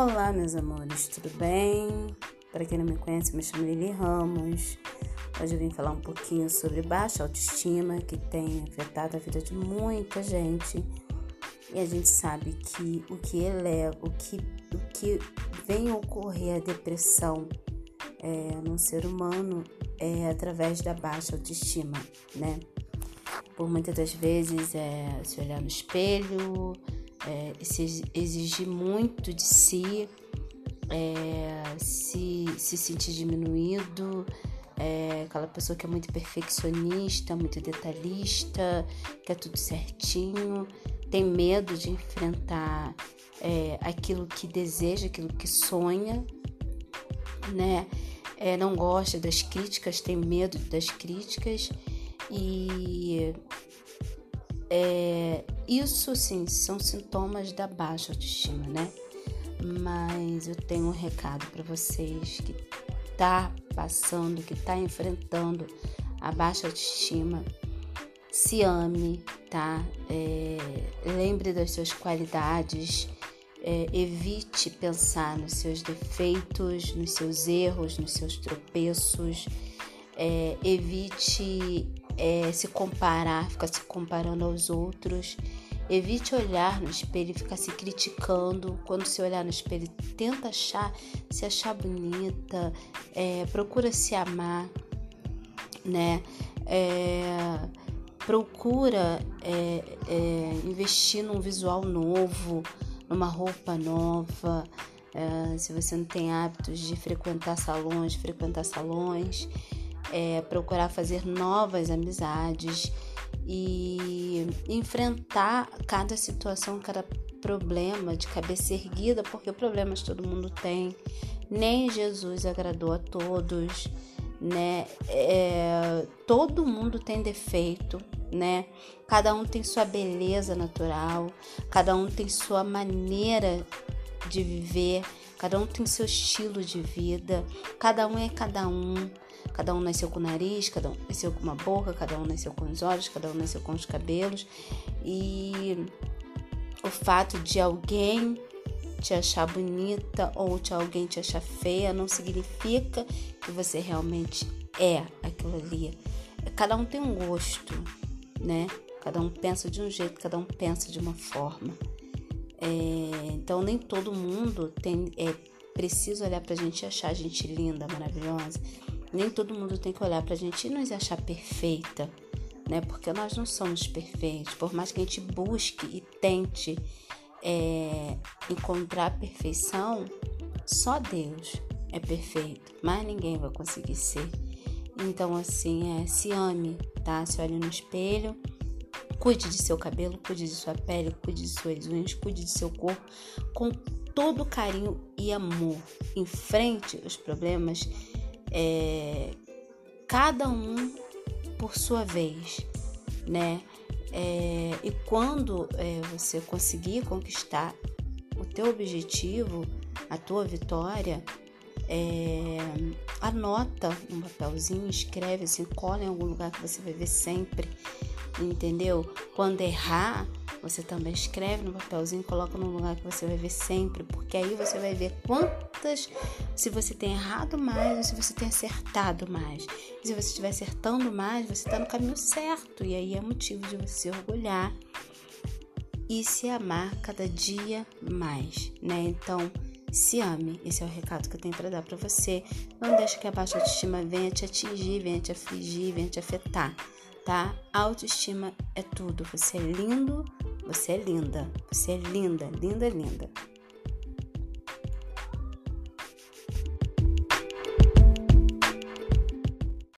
Olá, meus amores, tudo bem? Para quem não me conhece, me chamo Lili Ramos. Hoje eu vim falar um pouquinho sobre baixa autoestima que tem afetado a vida de muita gente. E a gente sabe que o que eleva, o que, o que vem ocorrer a depressão é, no ser humano é através da baixa autoestima, né? Por muitas das vezes é se olhar no espelho, é, se exigir muito de si, é, se, se sentir diminuído, é, aquela pessoa que é muito perfeccionista, muito detalhista, quer tudo certinho, tem medo de enfrentar é, aquilo que deseja, aquilo que sonha, né? É, não gosta das críticas, tem medo das críticas e é, isso sim são sintomas da baixa autoestima, né? Mas eu tenho um recado para vocês que tá passando, que tá enfrentando a baixa autoestima. Se ame, tá? É, lembre das suas qualidades. É, evite pensar nos seus defeitos, nos seus erros, nos seus tropeços. É, evite é, se comparar, ficar se comparando aos outros. Evite olhar no espelho e ficar se criticando. Quando se olhar no espelho, tenta achar, se achar bonita, é, procura se amar, né? É, procura é, é investir num visual novo, numa roupa nova. É, se você não tem hábitos de frequentar salões, frequentar salões é, procurar fazer novas amizades e enfrentar cada situação, cada problema de cabeça erguida, porque problemas todo mundo tem. Nem Jesus agradou a todos, né? É, todo mundo tem defeito, né? Cada um tem sua beleza natural, cada um tem sua maneira de viver, cada um tem seu estilo de vida, cada um é cada um. Cada um nasceu com o nariz, cada um nasceu com uma boca, cada um nasceu com os olhos, cada um nasceu com os cabelos. E o fato de alguém te achar bonita ou de alguém te achar feia não significa que você realmente é aquilo ali. Cada um tem um gosto, né? Cada um pensa de um jeito, cada um pensa de uma forma. É, então nem todo mundo tem é preciso olhar pra gente e achar a gente linda, maravilhosa. Nem todo mundo tem que olhar pra gente e nos achar perfeita, né? Porque nós não somos perfeitos. Por mais que a gente busque e tente é, encontrar a perfeição, só Deus é perfeito, mas ninguém vai conseguir ser. Então, assim, é, se ame, tá? Se olhe no espelho, cuide de seu cabelo, cuide de sua pele, cuide de suas unhas, cuide de seu corpo com todo carinho e amor. Enfrente os problemas é, cada um por sua vez, né? É, e quando é, você conseguir conquistar o teu objetivo, a tua vitória, é, anota um papelzinho, escreve assim, cola em algum lugar que você vai ver sempre, entendeu? Quando errar, você também escreve no papelzinho, coloca num lugar que você vai ver sempre, porque aí você vai ver quantas, se você tem errado mais ou se você tem acertado mais. E se você estiver acertando mais, você está no caminho certo, e aí é motivo de você orgulhar e se amar cada dia mais, né? Então, se ame, esse é o recado que eu tenho para dar para você. Não deixe que a baixa autoestima venha te atingir, venha te afligir, venha te afetar, tá? Autoestima é tudo. Você é lindo, você é linda. Você é linda, linda, linda.